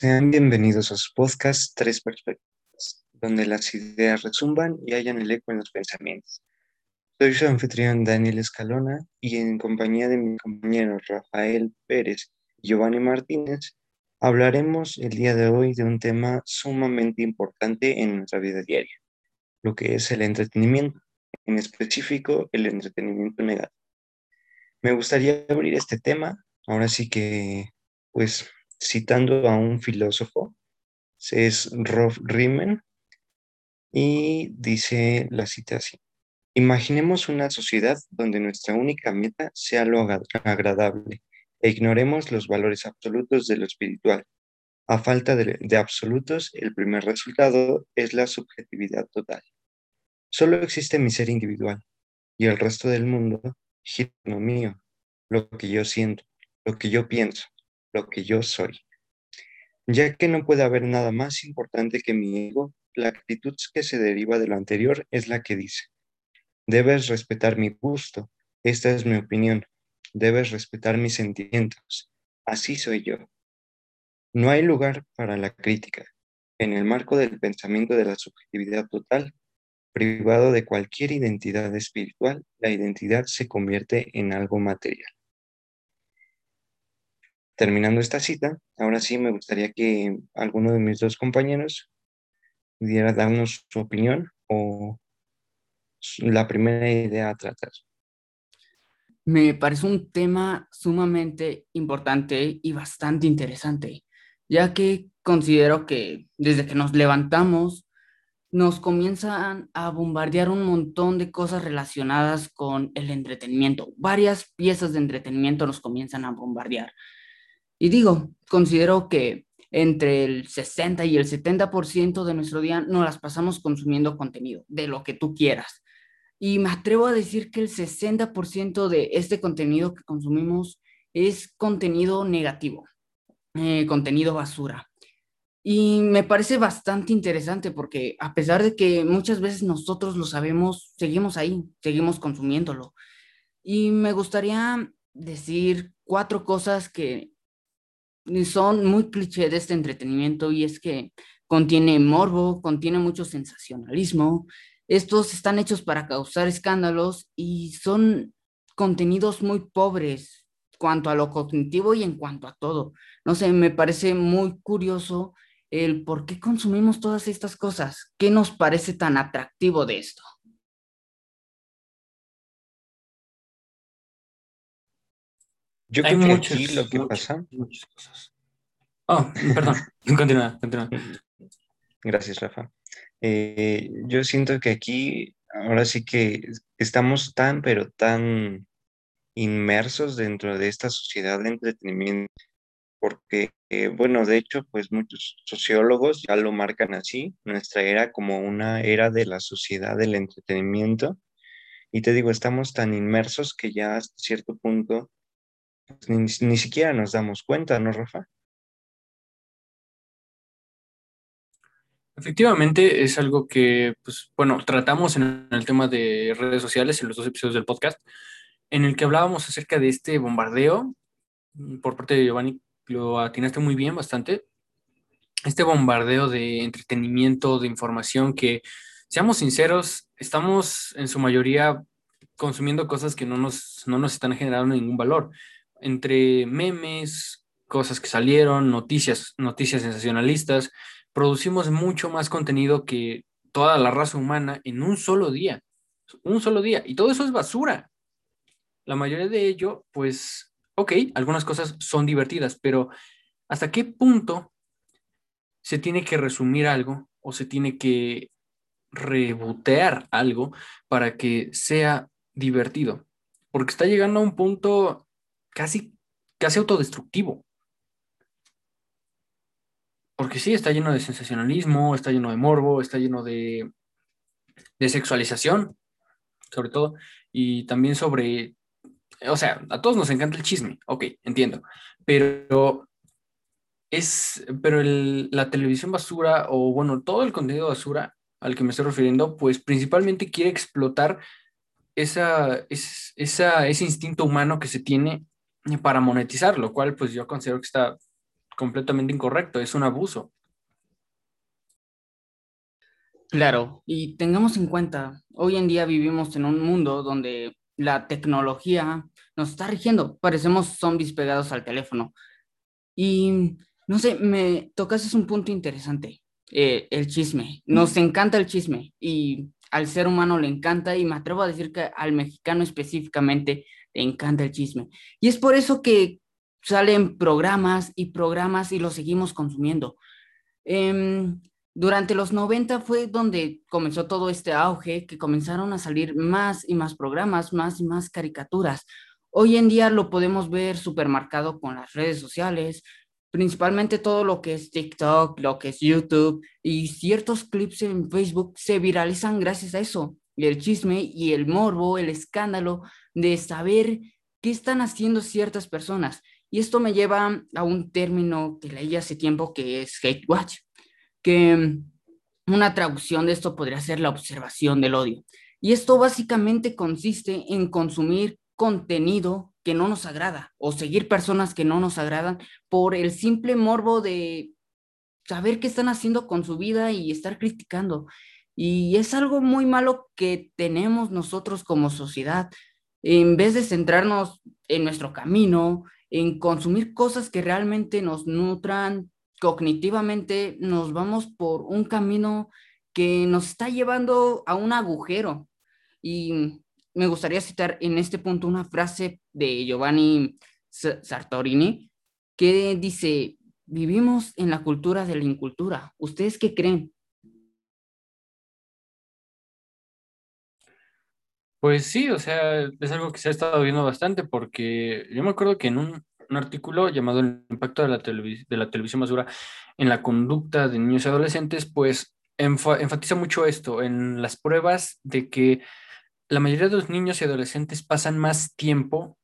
Sean bienvenidos a su podcast Tres Perspectivas, donde las ideas resumban y hayan el eco en los pensamientos. Soy su anfitrión Daniel Escalona y en compañía de mis compañeros Rafael Pérez y Giovanni Martínez, hablaremos el día de hoy de un tema sumamente importante en nuestra vida diaria, lo que es el entretenimiento, en específico el entretenimiento negativo. Me gustaría abrir este tema, ahora sí que, pues, citando a un filósofo, es Rolf Riemann, y dice la cita así. Imaginemos una sociedad donde nuestra única meta sea lo agra- agradable e ignoremos los valores absolutos de lo espiritual. A falta de, absolutos, el primer resultado es la subjetividad total. Solo existe mi ser individual y el resto del mundo gira mío, lo que yo siento, lo que yo pienso, lo que yo soy. Ya que no puede haber nada más importante que mi ego, la actitud que se deriva de lo anterior es la que dice, debes respetar mi gusto, esta es mi opinión, debes respetar mis sentimientos, así soy yo. No hay lugar para la crítica. En el marco del pensamiento de la subjetividad total, privado de cualquier identidad espiritual, la identidad se convierte en algo material. Terminando esta cita, ahora sí me gustaría que alguno de mis dos compañeros pudiera darnos su opinión o la primera idea a tratar. Me parece un tema sumamente importante y bastante interesante, ya que considero que desde que nos levantamos nos comienzan a bombardear un montón de cosas relacionadas con el entretenimiento. Varias piezas de entretenimiento nos comienzan a bombardear. Y digo, considero que entre el 60 y el 70% de nuestro día nos las pasamos consumiendo contenido, de lo que tú quieras. Y me atrevo a decir que el 60% de este contenido que consumimos es contenido negativo, eh, contenido basura. Y me parece bastante interesante porque a pesar de que muchas veces nosotros lo sabemos, seguimos ahí, seguimos consumiéndolo. Y me gustaría decir cuatro cosas que son muy cliché de este entretenimiento y es que contiene morbo, contiene mucho sensacionalismo. Estos están hechos para causar escándalos y son contenidos muy pobres cuanto a lo cognitivo y en cuanto a todo. No sé, me parece muy curioso el por qué consumimos todas estas cosas. ¿Qué nos parece tan atractivo de esto? Yo creo que aquí lo que pasa, muchas cosas. Oh, perdón, continúa, continúa. gracias Rafa, Eh, yo siento que aquí ahora sí que estamos tan, pero tan inmersos dentro de esta sociedad de entretenimiento, porque, eh, bueno, de hecho, pues muchos sociólogos ya lo marcan así, nuestra era como una era de la sociedad del entretenimiento, y te digo, estamos tan inmersos que ya hasta cierto punto ni, ni siquiera nos damos cuenta, ¿no, Rafa? Efectivamente, es algo que, pues, bueno, tratamos en el tema de redes sociales en los dos episodios del podcast, en el que hablábamos acerca de este bombardeo por parte de Giovanni, lo atinaste muy bien, bastante. Este bombardeo de entretenimiento, de información que, seamos sinceros, estamos en su mayoría consumiendo cosas que no nos, no nos están generando ningún valor. Entre memes, cosas que salieron, noticias, noticias sensacionalistas. Producimos mucho más contenido que toda la raza humana en un solo día. Un solo día. Y todo eso es basura. La mayoría de ello, pues, ok, algunas cosas son divertidas, pero ¿hasta qué punto se tiene que resumir algo o se tiene que rebotear algo para que sea divertido? Porque está llegando a un punto casi, casi autodestructivo. Porque sí, está lleno de sensacionalismo, está lleno de morbo, está lleno de, de sexualización, sobre todo, y también sobre, o sea, a todos nos encanta el chisme, ok, entiendo, pero es, pero la televisión basura o bueno, todo el contenido basura al que me estoy refiriendo, pues principalmente quiere explotar esa, esa, ese instinto humano que se tiene para monetizar, lo cual pues yo considero que está completamente incorrecto, es un abuso. Claro, y tengamos en cuenta, hoy en día vivimos en un mundo donde la tecnología nos está rigiendo, parecemos zombies pegados al teléfono. Y no sé, me tocas un punto interesante, eh, el chisme. Nos encanta el chisme y al ser humano le encanta y me atrevo a decir que al mexicano específicamente le encanta el chisme. Y es por eso que salen programas y programas y los seguimos consumiendo. Em, durante los 90 fue donde comenzó todo este auge, que comenzaron a salir más y más programas, más y más caricaturas. Hoy en día lo podemos ver supermercado con las redes sociales, principalmente todo lo que es TikTok, lo que es YouTube y ciertos clips en Facebook se viralizan gracias a eso. Y el chisme y el morbo, el escándalo de saber qué están haciendo ciertas personas. Y esto me lleva a un término que leí hace tiempo que es hate watch, que una traducción de esto podría ser la observación del odio. Y esto básicamente consiste en consumir contenido que no nos agrada o seguir personas que no nos agradan por el simple morbo de saber qué están haciendo con su vida y estar criticando. Y es algo muy malo que tenemos nosotros como sociedad. En vez de centrarnos en nuestro camino, en consumir cosas que realmente nos nutran cognitivamente, nos vamos por un camino que nos está llevando a un agujero. Y me gustaría citar en este punto una frase de Giovanni Sartorini que dice, vivimos en la cultura de la incultura. ¿Ustedes qué creen? Pues sí, o sea, es algo que se ha estado viendo bastante porque yo me acuerdo que en un, artículo llamado El impacto de la, de la televisión basura en la conducta de niños y adolescentes, pues enfatiza mucho esto en las pruebas de que la mayoría de los niños y adolescentes pasan más tiempo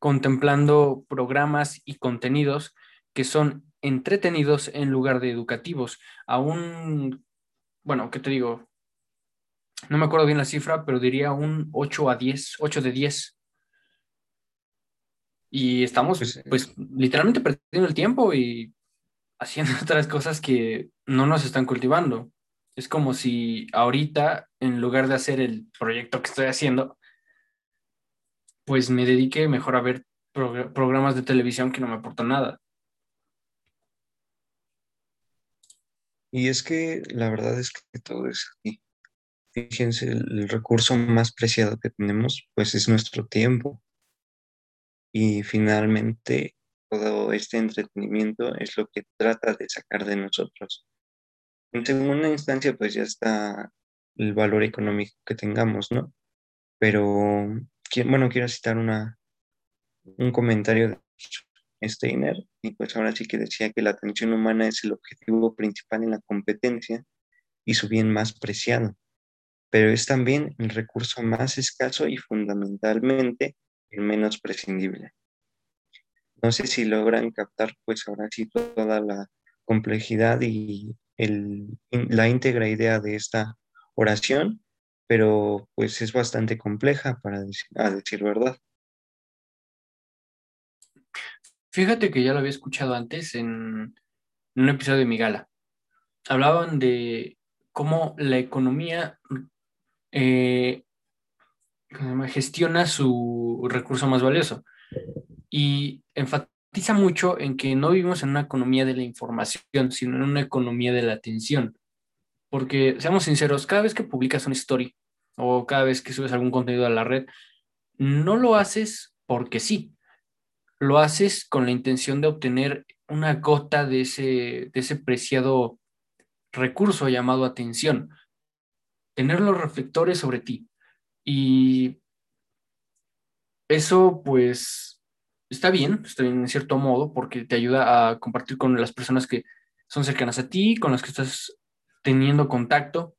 contemplando programas y contenidos que son entretenidos en lugar de educativos. Aún, bueno, ¿qué te digo? No me acuerdo bien la cifra, pero diría un 8 a 10, 8 de 10. Y estamos, pues, pues, literalmente perdiendo el tiempo y haciendo otras cosas que no nos están cultivando. Es como si ahorita, en lugar de hacer el proyecto que estoy haciendo, pues me dedique mejor a ver programas de televisión que no me aportan nada. Y es que la verdad es que todo es aquí. Fíjense, el, recurso más preciado que tenemos, pues es nuestro tiempo. Y finalmente, todo este entretenimiento es lo que trata de sacar de nosotros. En segunda instancia, pues ya está el valor económico que tengamos, ¿no? Pero, bueno, quiero citar una, un comentario de Steiner, y pues ahora sí que decía que la atención humana es el objetivo principal en la competencia y su bien más preciado, pero es también el recurso más escaso y fundamentalmente el menos prescindible. No sé si logran captar pues ahora sí toda la complejidad y la íntegra idea de esta oración, pero pues es bastante compleja para decir, a decir verdad. Fíjate que ya lo había escuchado antes en, un episodio de Mi Gala. Hablaban de cómo la economía eh, gestiona su recurso más valioso. Y enfatiza mucho en que no vivimos en una economía de la información, sino en una economía de la atención. Porque, seamos sinceros, cada vez que publicas una story o cada vez que subes algún contenido a la red, no lo haces porque sí, lo haces con la intención de obtener una gota de ese, de ese preciado recurso llamado atención, tener los reflectores sobre ti. Y eso pues está bien, está bien en cierto modo, porque te ayuda a compartir con las personas que son cercanas a ti, con las que estás teniendo contacto,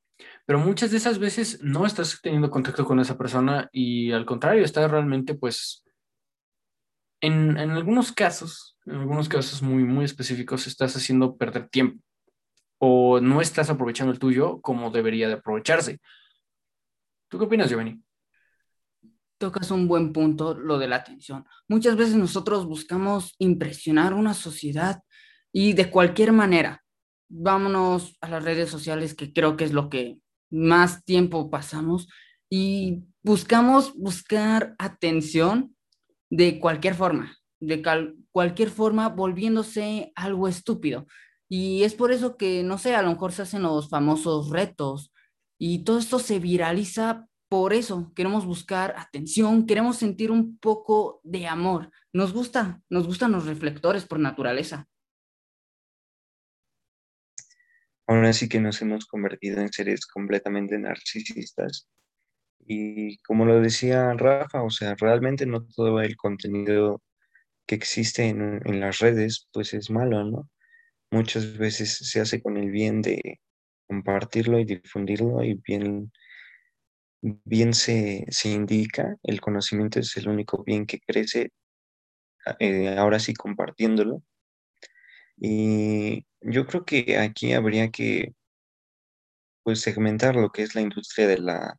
pero muchas de esas veces no estás teniendo contacto con esa persona y al contrario, estás realmente pues en, en algunos casos, en algunos casos muy, muy específicos, estás haciendo perder tiempo o no estás aprovechando el tuyo como debería de aprovecharse. ¿Tú qué opinas, Giovanni? Tocas un buen punto, lo de la atención. Muchas veces nosotros buscamos impresionar una sociedad y de cualquier manera. Vámonos a las redes sociales, que creo que es lo que más tiempo pasamos, y buscamos buscar atención de cualquier forma, de cualquier forma volviéndose algo estúpido. Y es por eso que, no sé, a lo mejor se hacen los famosos retos y todo esto se viraliza por eso. Queremos buscar atención, queremos sentir un poco de amor. Nos gusta, nos gustan los reflectores por naturaleza. Ahora sí que nos hemos convertido en seres completamente narcisistas. Y como lo decía Rafa, o sea, realmente no todo el contenido que existe en, en las redes, pues es malo, ¿no? Muchas veces se hace con el bien de compartirlo y difundirlo y bien, bien se, indica, el conocimiento es el único bien que crece, eh, ahora sí compartiéndolo. Y yo creo que aquí habría que pues segmentar lo que es la industria de la,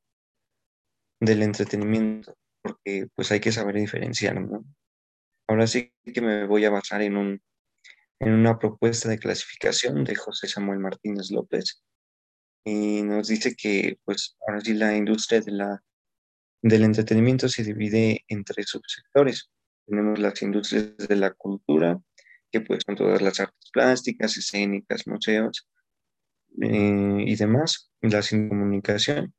del entretenimiento, porque pues hay que saber diferenciar. Ahora sí que me voy a basar en un en una propuesta de clasificación de José Samuel Martínez López y nos dice que pues ahora sí la industria de la, del entretenimiento se divide en tres subsectores. Tenemos las industrias de la cultura, que pues son todas las artes plásticas, escénicas, museos eh, y demás. La comunicación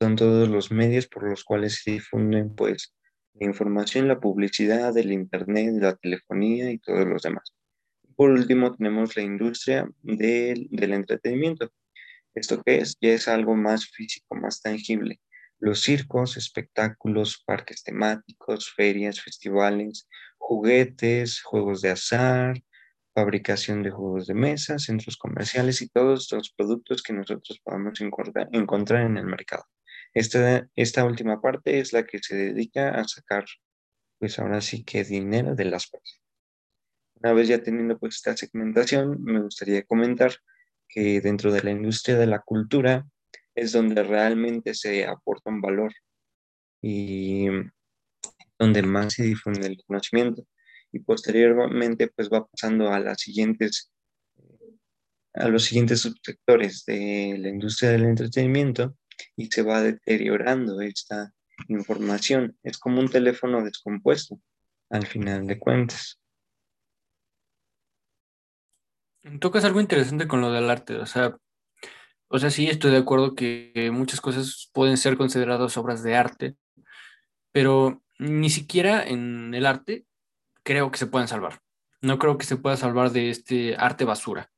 son todos los medios por los cuales se difunden pues la información, la publicidad, el internet, la telefonía y todos los demás. Por último, tenemos la industria del, entretenimiento. ¿Esto qué es? Ya es algo más físico, más tangible. Los circos, espectáculos, parques temáticos, ferias, festivales, juguetes, juegos de azar, fabricación de juegos de mesa, centros comerciales y todos los productos que nosotros podamos encontrar en el mercado. Esta, esta última parte es la que se dedica a sacar, pues ahora sí que dinero de las personas. Una vez ya teniendo pues esta segmentación, me gustaría comentar que dentro de la industria de la cultura es donde realmente se aporta un valor y donde más se difunde el conocimiento y posteriormente pues va pasando a las siguientes a los siguientes subsectores de la industria del entretenimiento y se va deteriorando esta información. Es como un teléfono descompuesto al final de cuentas. Tocas algo interesante con lo del arte, o sea, o sea, sí estoy de acuerdo que muchas cosas pueden ser consideradas obras de arte, pero ni siquiera en el arte creo que se puedan salvar. No creo que se pueda salvar de este arte basura.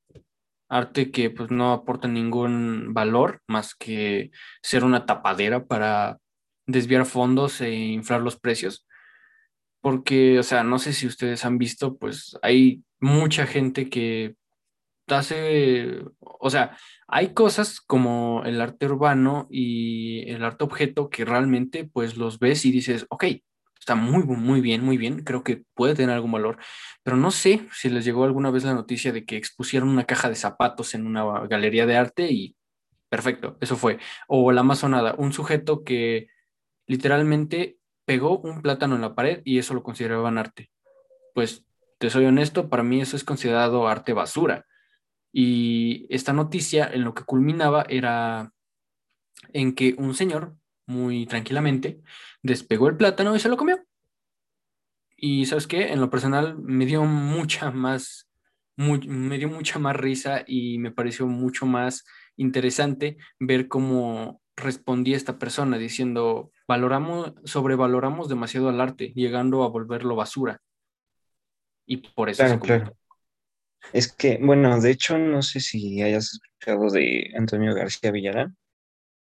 Arte que pues no aporta ningún valor más que ser una tapadera para desviar fondos e inflar los precios. Porque, o sea, no sé si ustedes han visto, pues hay mucha gente que hace, o sea, hay cosas como el arte urbano y el arte objeto que realmente pues los ves y dices, ok, está muy, muy bien, muy bien, creo que puede tener algún valor, pero no sé si les llegó alguna vez la noticia de que expusieron una caja de zapatos en una galería de arte y perfecto, eso fue. O la Amazonada, un sujeto que literalmente pegó un plátano en la pared y eso lo consideraban arte. Pues te soy honesto, para mí eso es considerado arte basura. Y esta noticia en lo que culminaba era en que un señor, muy tranquilamente, despegó el plátano y se lo comió. Y sabes qué, en lo personal me dio mucha más, me dio mucha más risa y me pareció mucho más interesante ver cómo respondía esta persona diciendo, valoramos, sobrevaloramos demasiado al arte, llegando a volverlo basura. Y por eso... Claro, claro. Es que, bueno, de hecho, no sé si hayas escuchado de Antonio García Villarán.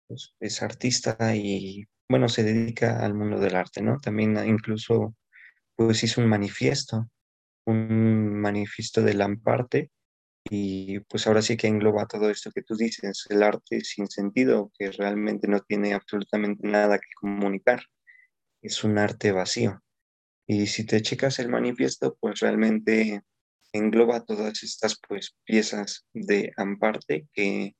Pues, es artista y, bueno, se dedica al mundo del arte, ¿no? También incluso, pues hizo un manifiesto, un manifiesto de Lamparte, y pues ahora sí que engloba todo esto que tú dices, el arte sin sentido, que realmente no tiene absolutamente nada que comunicar, es un arte vacío. Y si te checas el manifiesto, pues realmente engloba todas estas pues piezas de Amparte que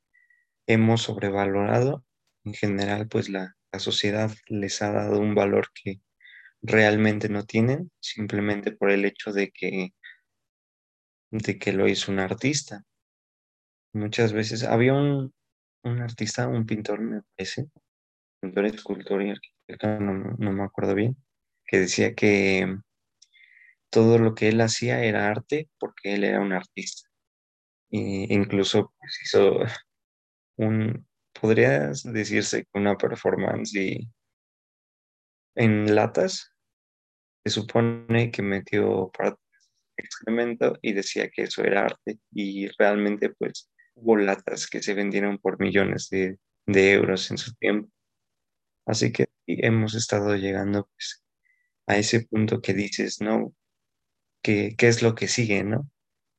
hemos sobrevalorado. En general, pues la, la sociedad les ha dado un valor que realmente no tienen, simplemente por el hecho de que de que lo hizo un artista. Muchas veces había un, artista, un pintor, me parece, pintor, escultor y arquitecto, no, me acuerdo bien, que decía que todo lo que él hacía era arte porque él era un artista. E incluso pues, hizo un, podrías decirse una performance en latas. Se supone que metió parte excremento y decía que eso era arte y realmente pues hubo latas que se vendieron por millones de, euros en su tiempo. Así que hemos estado llegando pues a ese punto que dices, ¿no? ¿Qué, qué es lo que sigue, no?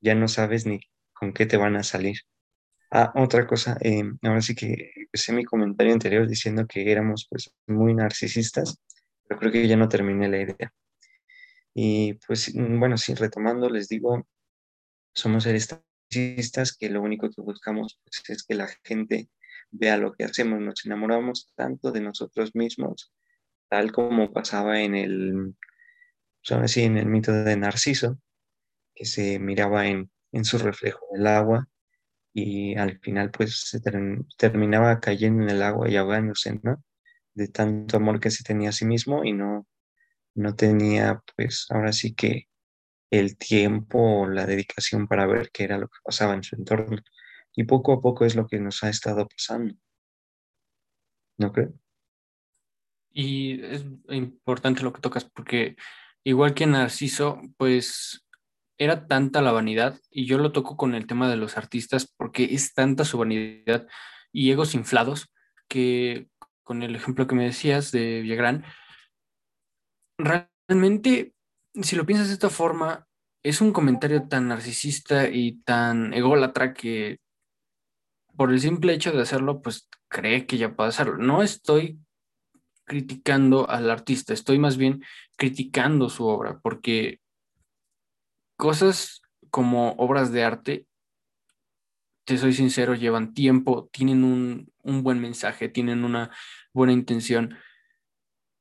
Ya no sabes ni con qué te van a salir. Ah, otra cosa, eh, ahora sí que empecé mi comentario anterior diciendo que éramos pues muy narcisistas, pero creo que ya no terminé la idea. Y pues mm, bueno, sí, retomando, les digo, somos seres narcisistas que lo único que buscamos pues, es que la gente vea lo que hacemos, nos enamoramos tanto de nosotros mismos, tal como pasaba en el, pues, en el mito de Narciso, que se miraba en, su reflejo del agua y al final pues se terminaba cayendo en el agua y ahogándose, ¿no? De tanto amor que se tenía a sí mismo y no, no tenía pues ahora sí que el tiempo o la dedicación para ver qué era lo que pasaba en su entorno. Y poco a poco es lo que nos ha estado pasando. ¿No creo? Y es importante lo que tocas porque igual que Narciso, pues era tanta la vanidad, y yo lo toco con el tema de los artistas porque es tanta su vanidad y egos inflados que con el ejemplo que me decías de Villagrán, realmente, si lo piensas de esta forma, es un comentario tan narcisista y tan ególatra que por el simple hecho de hacerlo, pues cree que ya puede hacerlo. No estoy criticando al artista, estoy más bien criticando su obra, porque cosas como obras de arte, te soy sincero, llevan tiempo, tienen un, un buen mensaje, tienen una buena intención,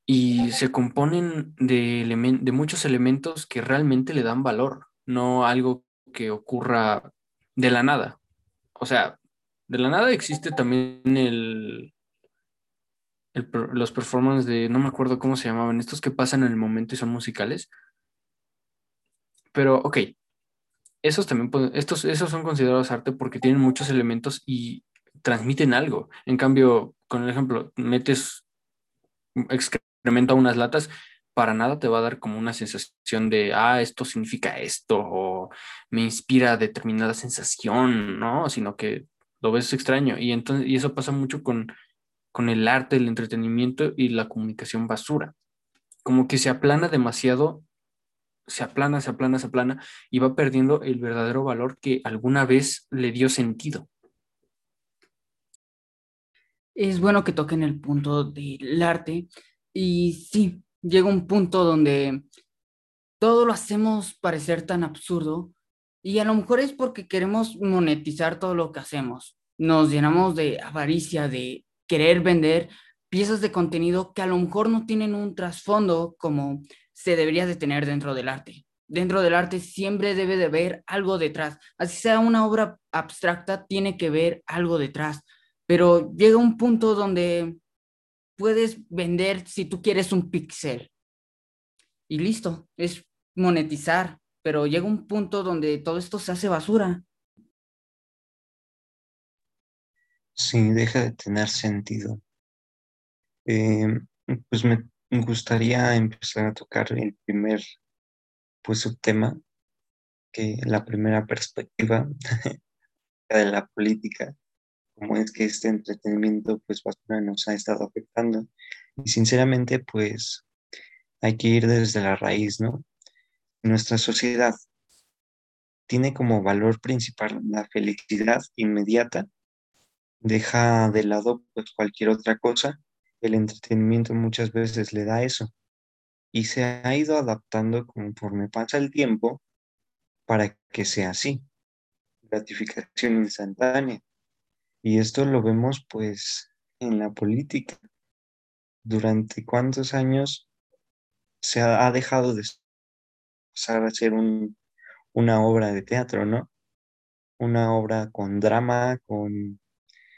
y se componen de, de muchos elementos que realmente le dan valor, no algo que ocurra de la nada. O sea, de la nada existe también el, los performances de, no me acuerdo cómo se llamaban, estos que pasan en el momento y son musicales. Pero, ok, esos también, estos, esos son considerados arte porque tienen muchos elementos y transmiten algo. En cambio, con el ejemplo, metes a unas latas, para nada te va a dar como una sensación de, ah, esto significa esto, o me inspira determinada sensación, ¿no? Sino que lo ves extraño. Y, entonces, y eso pasa mucho con, con el arte, el entretenimiento y la comunicación basura. Como que se aplana demasiado, se aplana, se aplana, se aplana, y va perdiendo el verdadero valor que alguna vez le dio sentido. Es bueno que toquen el punto del arte, y sí, llega un punto donde todo lo hacemos parecer tan absurdo y a lo mejor es porque queremos monetizar todo lo que hacemos. Nos llenamos de avaricia, de querer vender piezas de contenido que a lo mejor no tienen un trasfondo como se debería de tener dentro del arte. Dentro del arte siempre debe de haber algo detrás. Así sea una obra abstracta, tiene que ver algo detrás. Pero llega un punto donde puedes vender si tú quieres un pixel. y listo, es monetizar, pero llega un punto donde todo esto se hace basura. Sí, deja de tener sentido. Em, pues me gustaría empezar a tocar el primer, pues, subtema, que la primera perspectiva de la política, como es que este entretenimiento, pues, basura nos ha estado afectando. Y sinceramente, pues, hay que ir desde la raíz, ¿no? Nuestra sociedad tiene como valor principal la felicidad inmediata, deja de lado pues cualquier otra cosa, el entretenimiento muchas veces le da eso y se ha ido adaptando conforme pasa el tiempo para que sea así, gratificación instantánea. Y esto lo vemos pues en la política. Durante cuántos años se ha, dejado de pasar a ser una obra de teatro, ¿no? Una obra con drama, con,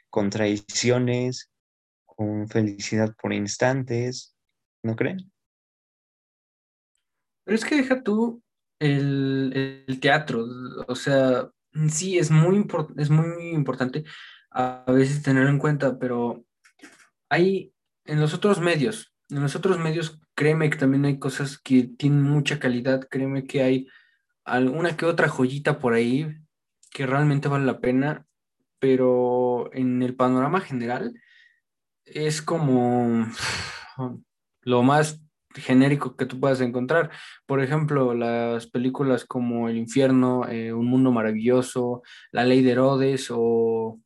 con traiciones, con felicidad por instantes, ¿no creen? Pero es que deja tú el, teatro, o sea, sí, es muy, es muy importante a veces tenerlo en cuenta, pero hay en los otros medios, en los otros medios, créeme que también hay cosas que tienen mucha calidad, créeme que hay alguna que otra joyita por ahí que realmente vale la pena, pero en el panorama general es como lo más genérico que tú puedas encontrar. Por ejemplo, las películas como El infierno, eh, Un mundo maravilloso, La ley de Herodes o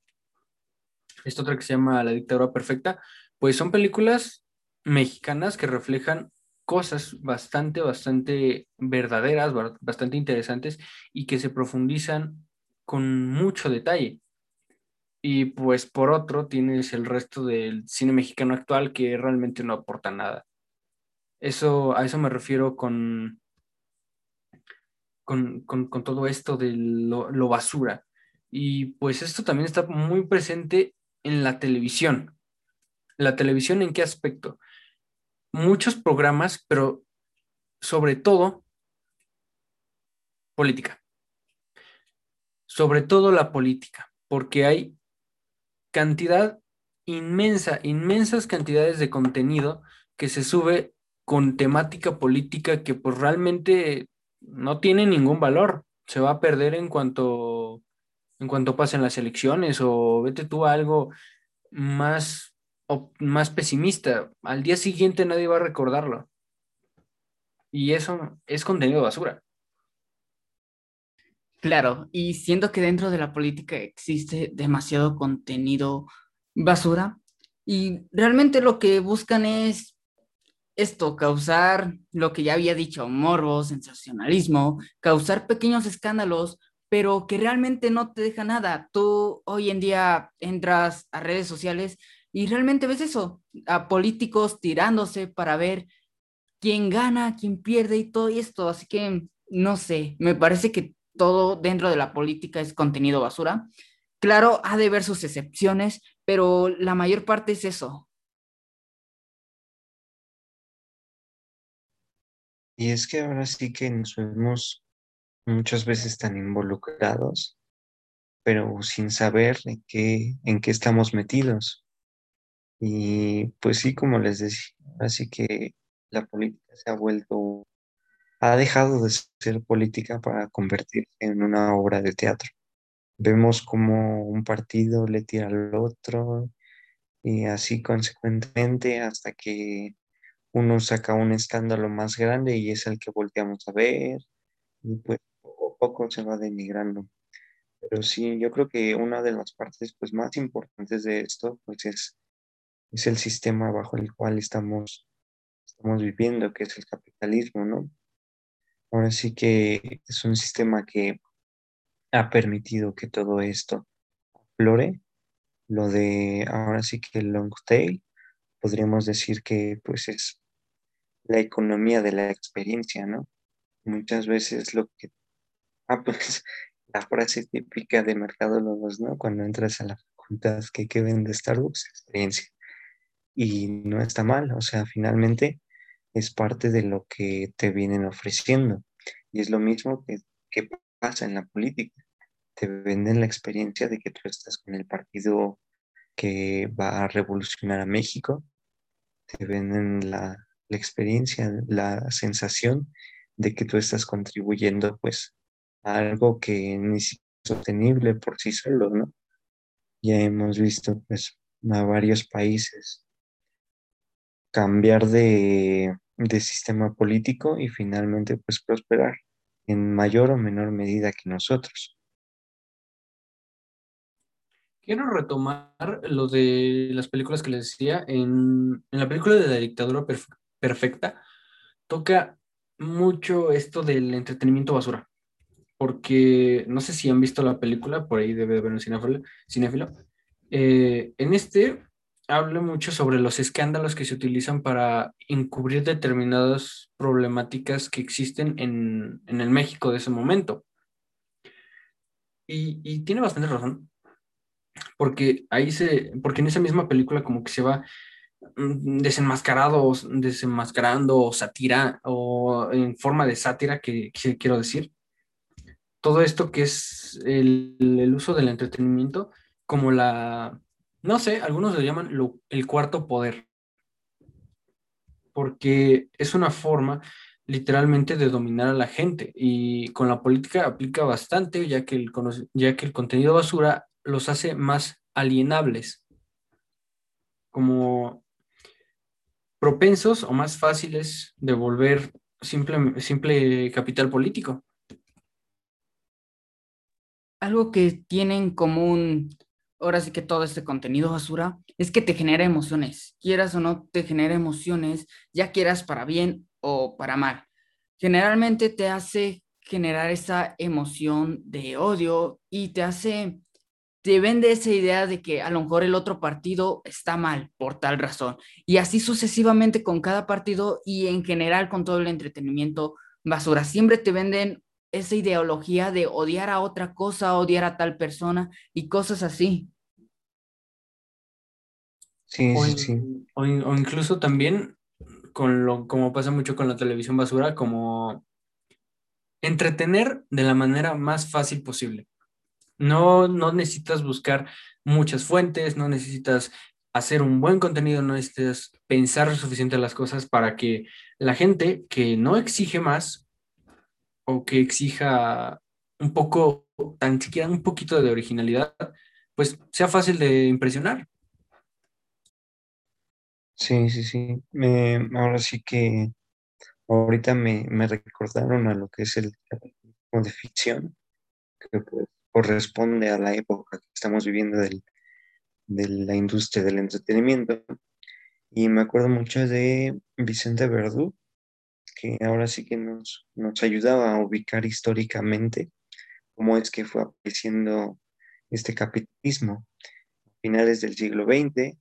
esta otra que se llama La dictadura perfecta, pues son películas mexicanas que reflejan cosas bastante, bastante verdaderas, bastante interesantes y que se profundizan con mucho detalle. Y pues por otro tienes el resto del cine mexicano actual que realmente no aporta nada. Eso, a eso me refiero con, con, todo esto de lo basura. Y pues esto también está muy presente en la televisión. ¿La televisión en qué aspecto? Muchos programas, pero sobre todo política. Sobre todo la política, porque hay cantidad inmensa, inmensas cantidades de contenido que se sube con temática política que pues realmente no tiene ningún valor. Se va a perder en cuanto en cuanto pasen las elecciones o vete tú a algo más, más pesimista. Al día siguiente nadie va a recordarlo. Y eso es contenido basura. Claro, y siento que dentro de la política existe demasiado contenido basura y realmente lo que buscan es esto, causar lo que ya había dicho, morbo, sensacionalismo, causar pequeños escándalos, pero que realmente no te deja nada. Tú hoy en día entras a redes sociales y realmente ves eso, a políticos tirándose para ver quién gana, quién pierde y todo esto. Así que, no sé, me parece que todo dentro de la política es contenido basura. Claro, ha de haber sus excepciones, pero la mayor parte es eso. Y es que ahora sí que nos vemos muchas veces tan involucrados, pero sin saber en qué, en qué estamos metidos. Y pues sí, como les decía, así que la política se ha vuelto ha dejado de ser política para convertirse en una obra de teatro. Vemos como un partido le tira al otro y así consecuentemente hasta que uno saca un escándalo más grande y es el que volteamos a ver y pues poco a poco se va denigrando. Pero sí, yo creo que una de las partes pues más importantes de esto pues es, es el sistema bajo el cual estamos, estamos viviendo, que es el capitalismo, ¿no? Ahora sí que es un sistema que ha permitido que todo esto flore. Lo de ahora sí que el long tail, podríamos decir que pues es la economía de la experiencia, ¿no? Muchas veces lo que... Ah, pues la frase típica de mercadólogos, ¿no? Cuando entras a la facultad que, que vende Starbucks, experiencia. Y no está mal, o sea, finalmente es parte de lo que te vienen ofreciendo. Y es lo mismo que, pasa en la política. Te venden la experiencia de que tú estás con el partido que va a revolucionar a México. Te venden la, la experiencia, la sensación de que tú estás contribuyendo pues a algo que ni siquiera es sostenible por sí solo, ¿no? Ya hemos visto pues a varios países cambiar de, de sistema político y finalmente pues prosperar en mayor o menor medida que nosotros. Quiero retomar lo de las películas que les decía. En, en la película de la dictadura perfecta, toca mucho esto del entretenimiento basura. Porque no sé si han visto la película, por ahí debe de haber un cinéfilo. cinéfilo. Eh, en este habla mucho sobre los escándalos que se utilizan para encubrir determinadas problemáticas que existen en, en el México de ese momento. Y, y, tiene bastante razón, porque ahí se, porque en esa misma película como que se va mm, desenmascarado, desenmascarando o sátira, o en forma de sátira que, que, quiero decir. Todo esto que es el, el uso del entretenimiento como la, no sé, algunos lo llaman el cuarto poder, porque es una forma literalmente de dominar a la gente. Y con la política aplica bastante ya que el, ya que el contenido basura los hace más alienables, como propensos o más fáciles de volver simple, simple capital político. Algo que tienen en común ahora sí que todo este contenido basura, es que te genera emociones. Quieras o no, te genera emociones, ya quieras para bien o para mal. Generalmente te hace generar esa emoción de odio y te hace, te vende esa idea de que a lo mejor el otro partido está mal por tal razón. Y así sucesivamente con cada partido y en general con todo el entretenimiento basura. Siempre te venden esa ideología de odiar a otra cosa, odiar a tal persona y cosas así. Sí, o, sí, sí. O, o, incluso también con lo como pasa mucho con la televisión basura, como entretener de la manera más fácil posible. No, no necesitas buscar muchas fuentes, no necesitas hacer un buen contenido, no necesitas pensar suficiente las cosas para que la gente que no exige más o que exija un poco, tan siquiera un poquito de originalidad, pues sea fácil de impresionar. Sí, sí, sí. Ahora sí que ahorita me, me recordaron a lo que es el de ficción, que pues, corresponde a la época que estamos viviendo de la industria del entretenimiento. Y me acuerdo mucho de Vicente Verdú, que ahora sí que nos, nos ayudaba a ubicar históricamente cómo es que fue apareciendo este capitalismo. A finales del siglo XX,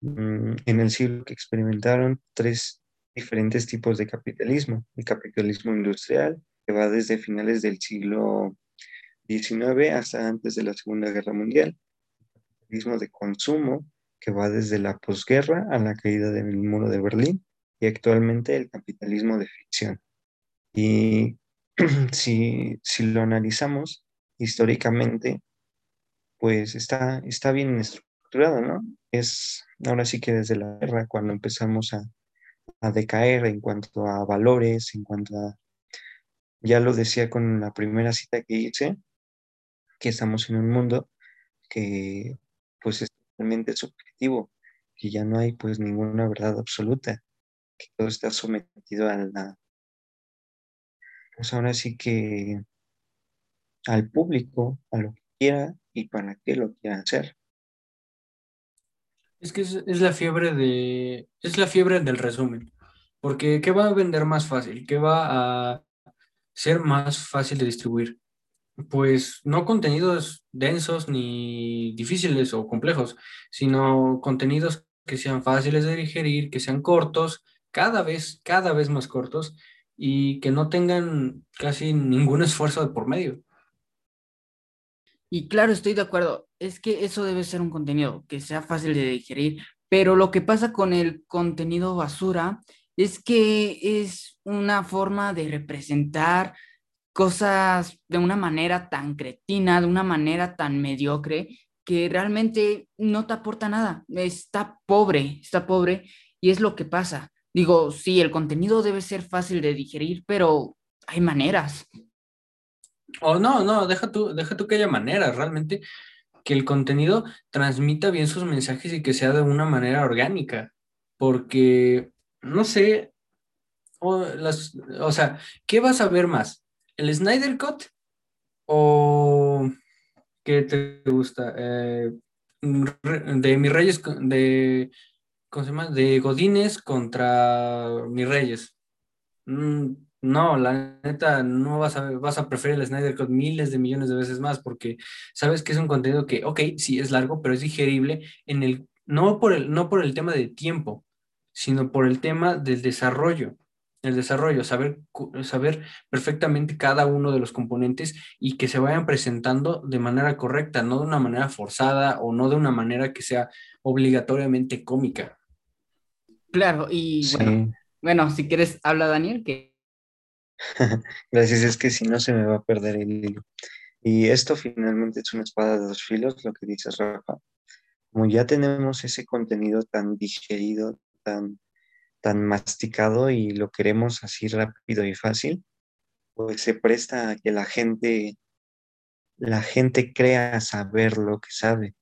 mm, en el siglo que experimentaron tres diferentes tipos de capitalismo. El capitalismo industrial, que va desde finales del siglo XIX hasta antes de la Segunda Guerra Mundial. El capitalismo de consumo, que va desde la posguerra a la caída del muro de Berlín y actualmente el capitalismo de ficción. Y si, si lo analizamos históricamente, pues está, está bien estructurado, ¿no? Es ahora sí que desde la guerra cuando empezamos a, a decaer en cuanto a valores, en cuanto a, ya lo decía con la primera cita que hice, que estamos en un mundo que pues es totalmente subjetivo, que ya no hay pues ninguna verdad absoluta, que todo está sometido a la, pues ahora sí que al público, a lo que quiera y para qué lo quiera hacer. Es que es, la fiebre de, es la fiebre del resumen, porque ¿qué va a vender más fácil? ¿Qué va a ser más fácil de distribuir? Pues no contenidos densos ni difíciles o complejos, sino contenidos que sean fáciles de digerir, que sean cortos, cada vez, cada vez más cortos y que no tengan casi ningún esfuerzo de por medio. Y claro, estoy de acuerdo, es que eso debe ser un contenido que sea fácil de digerir, pero lo que pasa con el contenido basura es que es una forma de representar cosas de una manera tan cretina, de una manera tan mediocre, que realmente no te aporta nada. Está pobre, está pobre y es lo que pasa. Digo, sí, el contenido debe ser fácil de digerir, pero hay maneras. O no, no, deja tú, deja tú que haya maneras, realmente que el contenido transmita bien sus mensajes y que sea de una manera orgánica, porque, no sé, o, las, o sea, ¿qué vas a ver más? ¿El Snyder Cut o qué te gusta? Eh, de mis reyes, de, ¿cómo se llama? De Godines contra mis reyes. Mm, no, la neta, no vas a, vas a preferir el Snyder Cut miles de millones de veces más porque sabes que es un contenido que, ok, sí es largo, pero es digerible en el, no por el, no por el tema de tiempo, sino por el tema del desarrollo. El desarrollo, saber, saber perfectamente cada uno de los componentes y que se vayan presentando de manera correcta, no de una manera forzada o no de una manera que sea obligatoriamente cómica. Claro, y bueno, bueno, si quieres, habla Daniel, que Gracias, es que si no se me va a perder el hilo. Y esto finalmente es una espada de dos filos, lo que dices, Rafa. Como ya tenemos ese contenido tan digerido, tan, tan masticado y lo queremos así rápido y fácil, pues se presta a que la gente, la gente crea saber lo que sabe,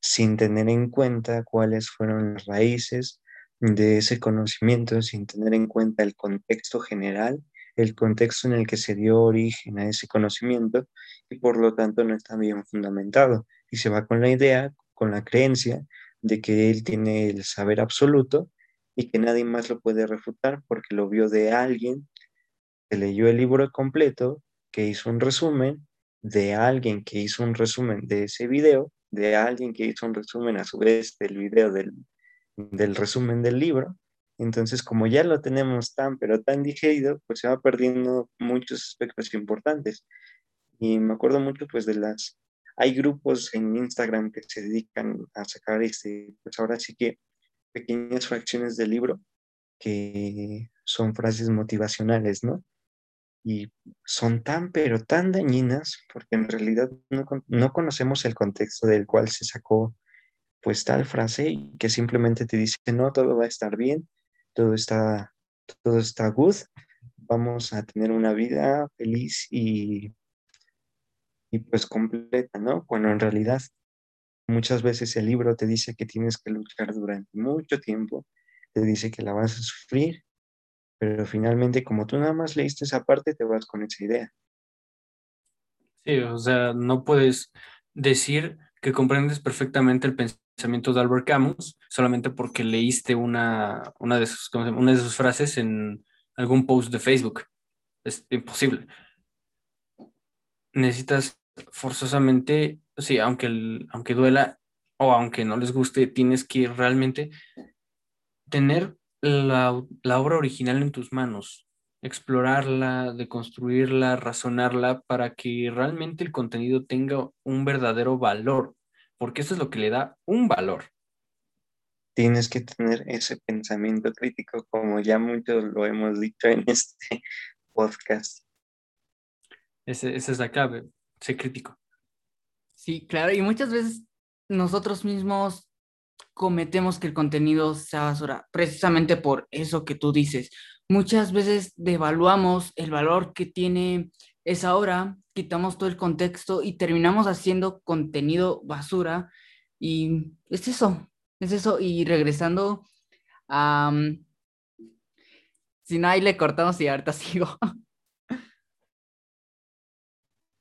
sin tener en cuenta cuáles fueron las raíces de ese conocimiento, sin tener en cuenta el contexto general el contexto en el que se dio origen a ese conocimiento y por lo tanto no está bien fundamentado. Y se va con la idea, con la creencia de que él tiene el saber absoluto y que nadie más lo puede refutar porque lo vio de alguien que leyó el libro completo, que hizo un resumen, de alguien que hizo un resumen de ese video, de alguien que hizo un resumen a su vez del video del, del resumen del libro, entonces, como ya lo tenemos tan, pero tan digerido, pues se va perdiendo muchos aspectos importantes. Y me acuerdo mucho, pues, de las... Hay grupos en Instagram que se dedican a sacar, este, pues ahora sí que pequeñas fracciones del libro que son frases motivacionales, ¿no? Y son tan, pero tan dañinas, porque en realidad no, no conocemos el contexto del cual se sacó pues tal frase que simplemente te dice, no, todo va a estar bien, todo está, todo está good, vamos a tener una vida feliz y, y pues completa, ¿no? Cuando en realidad muchas veces el libro te dice que tienes que luchar durante mucho tiempo, te dice que la vas a sufrir, pero finalmente como tú nada más leíste esa parte, te vas con esa idea. Sí, o sea, no puedes decir que comprendes perfectamente el pensamiento de Albert Camus solamente porque leíste una, una, de sus, frases en algún post de Facebook. Es imposible. Necesitas forzosamente, sí, aunque, aunque duela o aunque no les guste, tienes que realmente tener la, la obra original en tus manos, explorarla, deconstruirla, razonarla para que realmente el contenido tenga un verdadero valor porque eso es lo que le da un valor. Tienes que tener ese pensamiento crítico, como ya muchos lo hemos dicho en este podcast. esa es la clave, ser crítico. Sí, claro, y muchas veces nosotros mismos cometemos que el contenido sea basura, precisamente por eso que tú dices. Muchas veces devaluamos el valor que tiene esa obra quitamos todo el contexto y terminamos haciendo contenido basura. Y es eso, es eso. Y regresando a... si no, ahí le cortamos y ahorita sigo.